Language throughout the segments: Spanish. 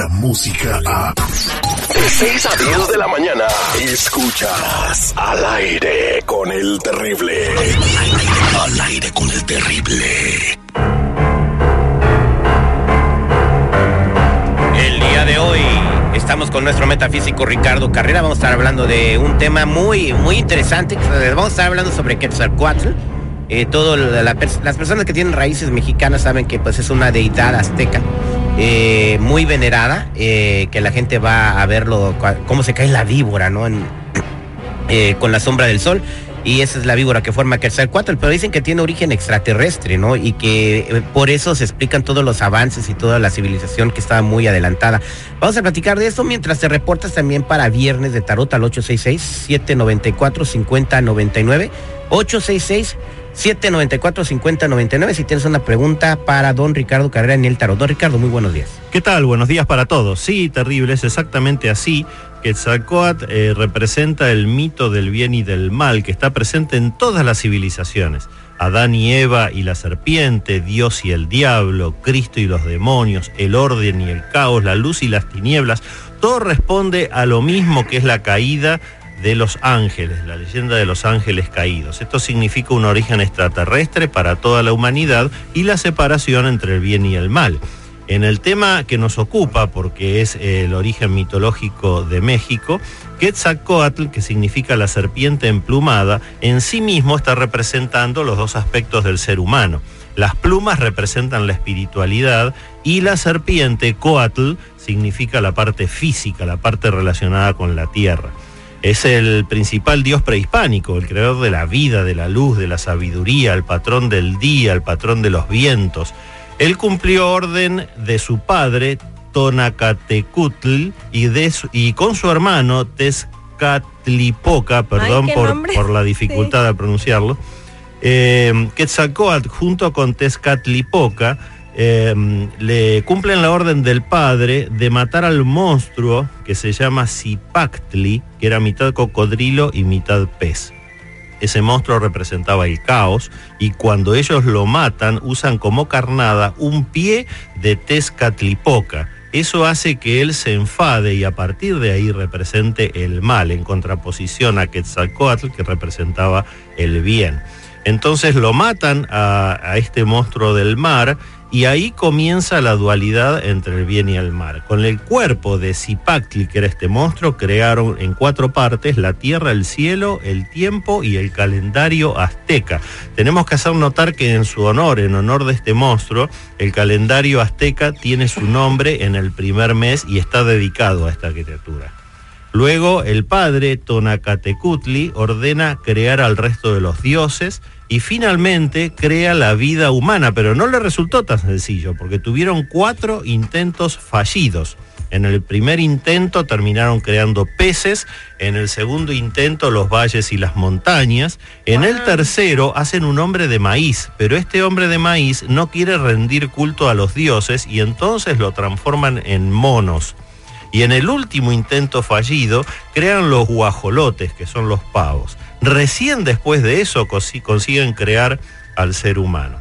la música a... De 6 a 10 de la mañana, escuchas al aire con el terrible. Al aire con el terrible. El día de hoy estamos con nuestro metafísico Ricardo Carrera. Vamos a estar hablando de un tema muy, muy interesante. Vamos a estar hablando sobre Quetzalcoatl. Eh, todo la- la las personas que tienen raíces mexicanas saben que pues es una deidad azteca eh, muy venerada, eh, que la gente va a verlo, cómo se cae la víbora, ¿no? Eh, con la sombra del sol. Y esa es la víbora que forma Quetzalcoatl, pero dicen que tiene origen extraterrestre, ¿no? Y que por eso se explican todos los avances y toda la civilización que estaba muy adelantada. Vamos a platicar de esto mientras te reportas también para viernes de tarot al 866-794-5099. 866-794-5099. Si tienes una pregunta para don Ricardo Carrera en el tarot. Don Ricardo, muy buenos días. ¿Qué tal? Buenos días para todos. Sí, terrible, es exactamente así. Quetzalcóatl eh, representa el mito del bien y del mal que está presente en todas las civilizaciones. Adán y Eva y la serpiente, Dios y el diablo, Cristo y los demonios, el orden y el caos, la luz y las tinieblas, todo responde a lo mismo que es la caída de los ángeles, la leyenda de los ángeles caídos. Esto significa un origen extraterrestre para toda la humanidad y la separación entre el bien y el mal. En el tema que nos ocupa, porque es eh, el origen mitológico de México, Quetzalcoatl, que significa la serpiente emplumada, en sí mismo está representando los dos aspectos del ser humano. Las plumas representan la espiritualidad y la serpiente, Coatl, significa la parte física, la parte relacionada con la tierra. Es el principal dios prehispánico, el creador de la vida, de la luz, de la sabiduría, el patrón del día, el patrón de los vientos. Él cumplió orden de su padre, Tonacatecutl, y, de su- y con su hermano, Tezcatlipoca, perdón por, por la dificultad de pronunciarlo, eh, Quetzalcóatl junto con Tezcatlipoca eh, le cumplen la orden del padre de matar al monstruo que se llama Zipactli, que era mitad cocodrilo y mitad pez. Ese monstruo representaba el caos y cuando ellos lo matan usan como carnada un pie de Tezcatlipoca. Eso hace que él se enfade y a partir de ahí represente el mal en contraposición a Quetzalcoatl que representaba el bien. Entonces lo matan a este monstruo del mar y ahí comienza la dualidad entre el bien y el mal. Con el cuerpo de Zipactli, que era este monstruo, crearon en cuatro partes la tierra, el cielo, el tiempo y el calendario azteca. Tenemos que hacer notar que en su honor, en honor de este monstruo, el calendario azteca tiene su nombre en el primer mes y está dedicado a esta criatura. Luego el padre Tonacatecutli ordena crear al resto de los dioses y finalmente crea la vida humana, pero no le resultó tan sencillo porque tuvieron cuatro intentos fallidos. En el primer intento terminaron creando peces, en el segundo intento los valles y las montañas, en el tercero hacen un hombre de maíz, pero este hombre de maíz no quiere rendir culto a los dioses y entonces lo transforman en monos. Y en el último intento fallido crean los guajolotes, que son los pavos. Recién después de eso consiguen crear al ser humano.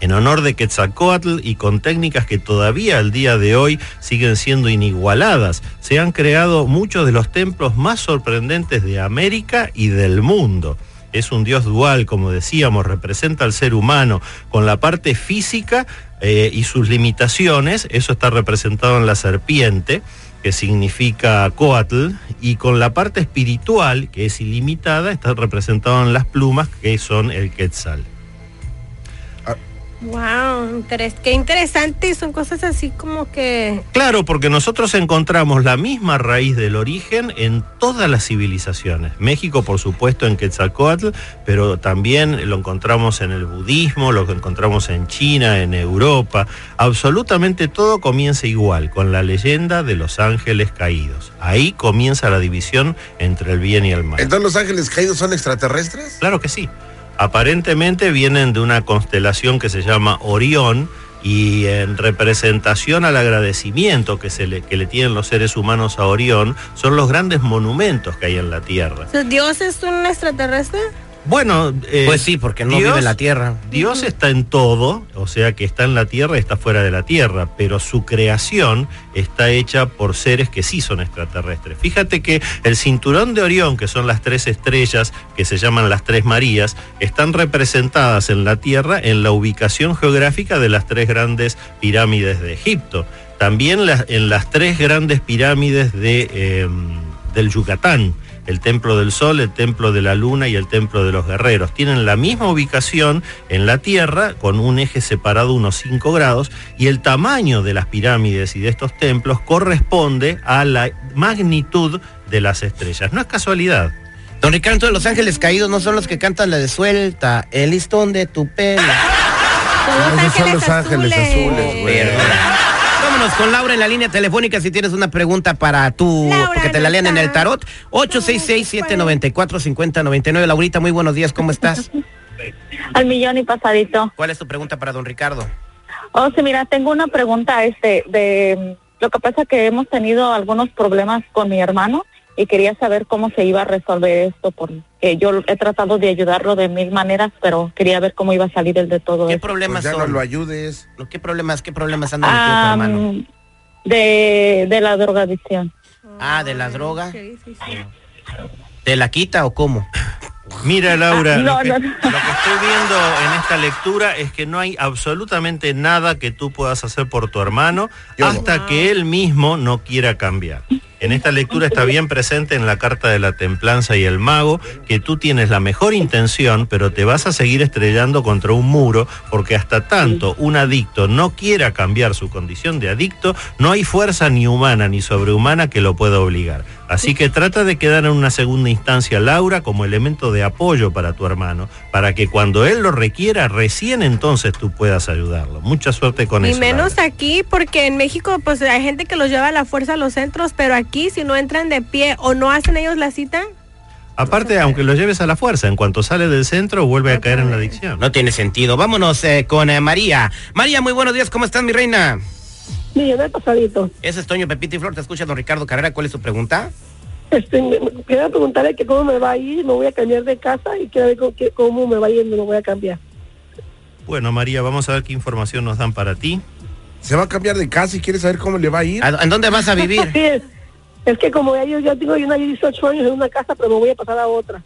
En honor de Quetzalcoatl y con técnicas que todavía al día de hoy siguen siendo inigualadas, se han creado muchos de los templos más sorprendentes de América y del mundo. Es un dios dual, como decíamos, representa al ser humano con la parte física eh, y sus limitaciones, eso está representado en la serpiente, que significa Coatl, y con la parte espiritual, que es ilimitada, está representado en las plumas, que son el Quetzal. Wow, interes- qué interesante. Son cosas así como que. Claro, porque nosotros encontramos la misma raíz del origen en todas las civilizaciones. México, por supuesto, en Quetzalcoatl, pero también lo encontramos en el budismo, lo encontramos en China, en Europa. Absolutamente todo comienza igual, con la leyenda de los ángeles caídos. Ahí comienza la división entre el bien y el mal. ¿Entonces los ángeles caídos son extraterrestres? Claro que sí. Aparentemente vienen de una constelación que se llama Orión y en representación al agradecimiento que, se le, que le tienen los seres humanos a Orión, son los grandes monumentos que hay en la Tierra. ¿Dios es un extraterrestre? Bueno, eh, Pues sí, porque no vive en la tierra. Dios está en todo, o sea que está en la tierra y está fuera de la tierra, pero su creación está hecha por seres que sí son extraterrestres. Fíjate que el cinturón de Orión, que son las tres estrellas que se llaman las tres Marías, están representadas en la tierra en la ubicación geográfica de las tres grandes pirámides de Egipto. También las- en las tres grandes pirámides de, eh, del Yucatán el Templo del Sol, el Templo de la Luna y el Templo de los Guerreros. Tienen la misma ubicación en la Tierra, con un eje separado unos 5 grados, y el tamaño de las pirámides y de estos templos corresponde a la magnitud de las estrellas. No es casualidad. Don Ricardo de Los Ángeles Caídos no son los que cantan la de suelta, el listón de tu pelo. Los Esos son ángeles los ángeles azules, güey. Vámonos con Laura en la línea telefónica si tienes una pregunta para tú, Laura porque te la lean en el tarot. 866-794-5099. Laurita, muy buenos días, ¿cómo estás? Al millón y pasadito. ¿Cuál es tu pregunta para don Ricardo? Oh, sí, mira, tengo una pregunta, este, de, lo que pasa que hemos tenido algunos problemas con mi hermano y quería saber cómo se iba a resolver esto, porque yo he tratado de ayudarlo de mil maneras, pero quería ver cómo iba a salir el de todo ¿Qué esto. problemas Pues ya no lo ayudes. ¿Qué problemas, qué problemas tu Ah, hermano? de, de la drogadicción. Ah, de la droga. ¿Te la quita o cómo? Mira, Laura, Ah, no, lo, que, no. lo que estoy viendo en esta lectura es que no hay absolutamente nada que tú puedas hacer por tu hermano Yo no. hasta que él mismo no quiera cambiar. En esta lectura está bien presente en la carta de la templanza y el mago que tú tienes la mejor intención, pero te vas a seguir estrellando contra un muro porque hasta tanto un adicto no quiera cambiar su condición de adicto, no hay fuerza ni humana ni sobrehumana que lo pueda obligar. Así que trata de quedar en una segunda instancia, Laura, como elemento de apoyo para tu hermano, para que cuando él lo requiera, recién entonces tú puedas ayudarlo. Mucha suerte con Y eso. menos Laura. aquí, porque en México pues hay gente que los lleva a la fuerza a los centros, pero aquí si no entran de pie o no hacen ellos la cita, Aparte, aunque lo lleves a la fuerza, en cuanto sale del centro, vuelve a caer en la adicción. No tiene sentido. Vámonos eh, con eh, María. María, muy buenos días, ¿cómo estás, mi reina? Millón de pasadito. Ese es Toño Pepita y Flor, te escucha don Ricardo Carrera, ¿cuál es su pregunta? Este, me- me- quería preguntarle que cómo me va a ir, me voy a cambiar de casa y quiero ver con qué- cómo me va a ir, me lo voy a cambiar. Bueno, María, vamos a ver qué información nos dan para ti. Se va a cambiar de casa y quiere saber cómo le va a ir. ¿A- ¿En dónde vas a vivir? Sí, es, es que como ya yo ya tengo yo 18 años en una casa, pero me voy a pasar a otra.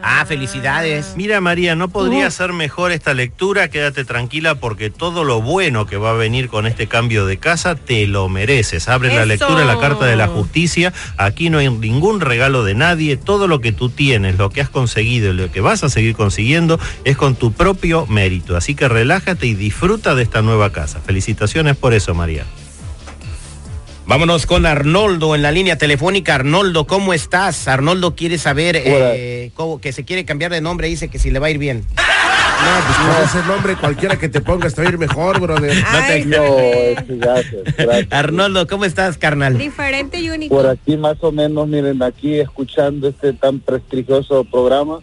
Ah, felicidades. Mira, María, no podría ser mejor esta lectura. Quédate tranquila porque todo lo bueno que va a venir con este cambio de casa te lo mereces. Abre la lectura, la carta de la justicia. Aquí no hay ningún regalo de nadie. Todo lo que tú tienes, lo que has conseguido y lo que vas a seguir consiguiendo es con tu propio mérito. Así que relájate y disfruta de esta nueva casa. Felicitaciones por eso, María. Vámonos con Arnoldo en la línea telefónica. Arnoldo, ¿cómo estás? Arnoldo quiere saber eh, cómo, que se quiere cambiar de nombre, dice que si le va a ir bien. No, pues con ese nombre cualquiera que te pongas te va a ir mejor, brother. Ay, No, gracias, gracias. Arnoldo, ¿cómo estás, carnal? diferente y único. Por aquí más o menos, miren, aquí escuchando este tan prestigioso programa,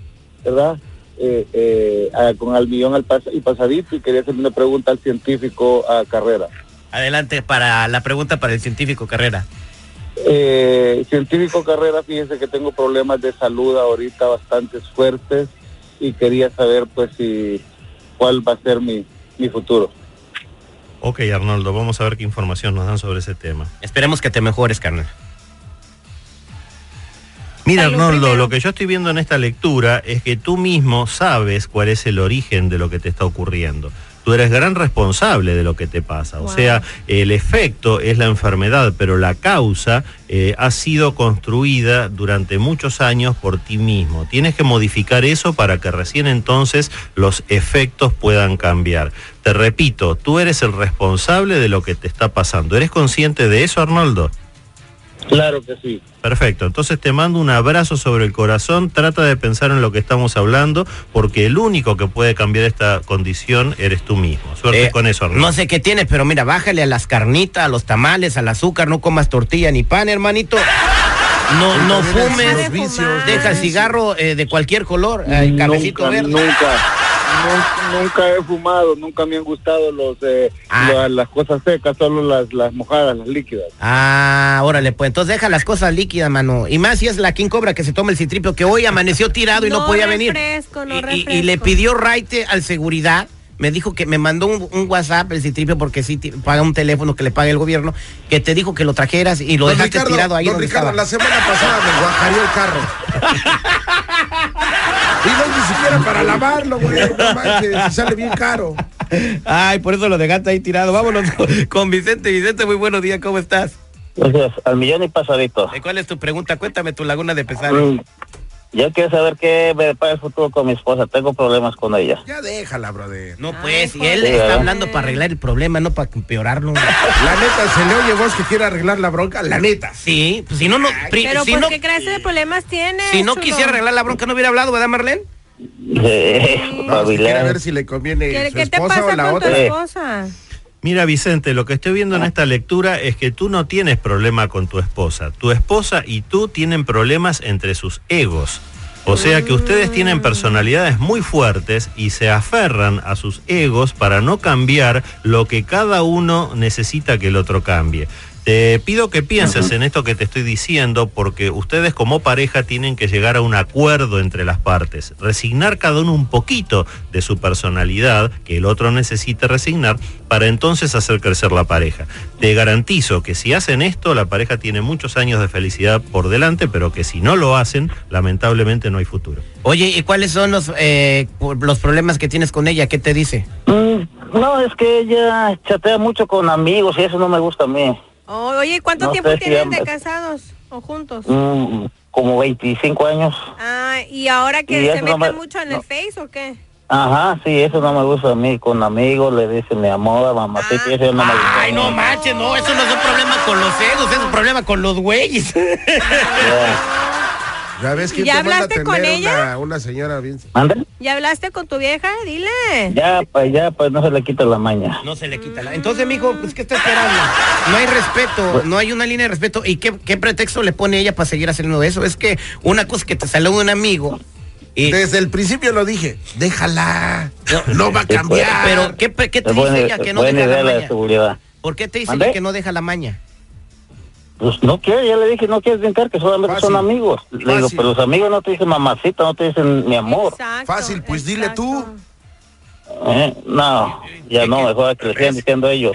¿verdad? Eh, eh, con al millón al pas y pasadito y quería hacer una pregunta al científico a carrera. Adelante para la pregunta para el científico Carrera. Eh, científico carrera, fíjese que tengo problemas de salud ahorita bastante fuertes y quería saber pues si cuál va a ser mi, mi futuro. Ok, Arnoldo, vamos a ver qué información nos dan sobre ese tema. Esperemos que te mejores, carnal. Mira, Salud Arnoldo, primero. lo que yo estoy viendo en esta lectura es que tú mismo sabes cuál es el origen de lo que te está ocurriendo. Tú eres gran responsable de lo que te pasa. O sea, el efecto es la enfermedad, pero la causa eh, ha sido construida durante muchos años por ti mismo. Tienes que modificar eso para que recién entonces los efectos puedan cambiar. Te repito, tú eres el responsable de lo que te está pasando. ¿Eres consciente de eso, Arnoldo? Claro que sí. Perfecto, entonces te mando un abrazo sobre el corazón, trata de pensar en lo que estamos hablando, porque el único que puede cambiar esta condición eres tú mismo. Suerte Eh, con eso, Arnoldo. No sé qué tienes, pero mira, bájale a las carnitas, a los tamales, al azúcar, no comas tortilla ni pan, hermanito. No, no fumes, deja el cigarro eh, de cualquier color, cafecito nunca, verde. nunca, nun- nunca he fumado, nunca me han gustado los, eh, Ah. la- las cosas secas, solo las, las mojadas, las líquidas. Ah, órale, pues entonces deja las cosas líquidas, mano. Y más si es la King Cobra que se toma el citripio, que hoy amaneció tirado y no, No podía venir. no y, y- le pidió raite al seguridad. Me dijo que me mandó un, un WhatsApp el citripio porque sí paga un teléfono que le paga el gobierno, que te dijo que lo trajeras y lo Don dejaste Ricardo, tirado ahí don donde Ricardo, estaba. la semana pasada me guacareó el carro. y no ni siquiera para lavarlo, güey. No manches, sale bien caro. Ay, por eso lo dejaste ahí tirado. Vámonos con, Vicente. Vicente, muy buenos días, ¿cómo estás? Entonces, al millón y pasadito. Eh, ¿Cuál es tu pregunta? Cuéntame tu laguna de pesar. Yo quiero saber qué me depara el futuro con mi esposa. Tengo problemas con ella. Ya déjala, brother. No, pues, y él Sí, está ¿verdad? hablando para arreglar el problema, no para empeorarlo. La neta, se le oye vos que quiere arreglar la bronca, la neta. Sí, pues si no, no, pri- Pero si ¿por no, qué clase de problemas tiene? si no chulo? quisiera arreglar la bronca, no hubiera hablado, ¿verdad, Marlene? Eh, No, es que quiere Espabilar. ver si le conviene ¿Qué, su qué te esposa o pasa la con tu otra. esposa? Mira, Vicente, lo que estoy viendo en esta lectura es que tú no tienes problema con tu esposa. Tu esposa y tú tienen problemas entre sus egos. O sea que ustedes tienen personalidades muy fuertes y se aferran a sus egos para no cambiar lo que cada uno necesita que el otro cambie. Te pido que pienses en esto que te estoy diciendo porque ustedes como pareja tienen que llegar a un acuerdo entre las partes, resignar cada uno un poquito de su personalidad que el otro necesita resignar para entonces hacer crecer la pareja. Te garantizo que si hacen esto la pareja tiene muchos años de felicidad por delante, pero que si no lo hacen, lamentablemente no hay futuro. Oye, ¿y cuáles son los, eh, los problemas que tienes con ella? ¿Qué te dice? Mm, no, es que ella chatea mucho con amigos y eso no me gusta a mí. Oh, oye, ¿cuánto No tiempo sé si tienen de casados o juntos? Mm, como 25 años. Ah, ¿y ahora que Y se no meten me- mucho en no. el Face o qué? Ajá, sí, eso no me gusta a mí. Con amigos le dicen mi amor, mamacita, y eso no me gusta. Ay, no manches, no, eso no es un problema con los egos, es un problema con los güeyes. Ya ves que ¿Ya te manda a hablaste con ella? Una, una señora bien. ¿Ya hablaste con tu vieja? Dile. Ya, pues ya, pues no se le quita la maña. No se le quita la... Entonces, mijo, pues, ¿qué está esperando? No hay respeto, no hay una línea de respeto. ¿Y qué, qué pretexto le pone ella para seguir haciendo eso? Es que una cosa que te salió un amigo y... Desde el principio lo dije, déjala, no va a pues. cambiar. Pero, ¿qué, te Es dice buena, ella que no deja la maña? seguridad. ¿Por qué te dice ella que no deja la maña? Pues no quiere, ya le dije, no quieres brincar, que solamente Fácil. son amigos. Le digo, Fácil. pero los amigos no te dicen mamacita, no te dicen mi amor. Exacto, Fácil, pues dile tú. ¿Eh? No, ya no, mejor que le sigan diciendo ellos.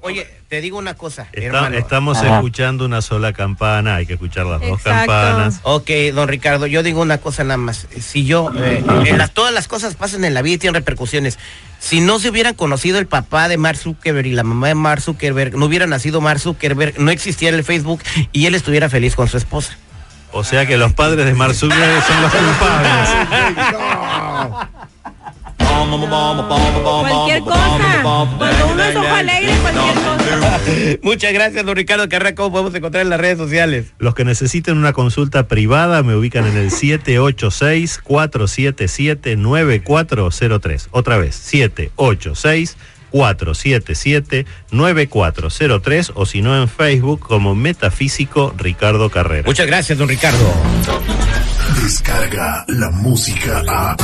Oye, te digo una cosa, Está- hermano. estamos Ajá. escuchando una sola campana, hay que escuchar las dos campanas. Ok, don Ricardo, yo digo una cosa nada más. Si yo, eh, en las- todas las cosas pasan en la vida y tienen repercusiones. Si no se hubieran conocido el papá de Mark Zuckerberg y la mamá de Mark Zuckerberg, no hubiera nacido Mark Zuckerberg, no existiera el Facebook y él estuviera feliz con su esposa. O sea que los padres de Mark Zuckerberg son los culpables. Cualquier cosa. Cuando uno es ojo alegre, cualquier cosa. Muchas gracias, don Ricardo Carrera. ¿Cómo podemos encontrar en las redes sociales? Los que necesiten una consulta privada me ubican en el 786-477-9403. Otra vez, 786-477-9403 o si no en Facebook como Metafísico Ricardo Carrera. Muchas gracias, don Ricardo. Descarga la música a.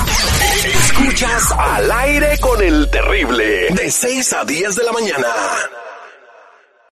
Escuchas al aire con el terrible. De 6 a 10 de la mañana.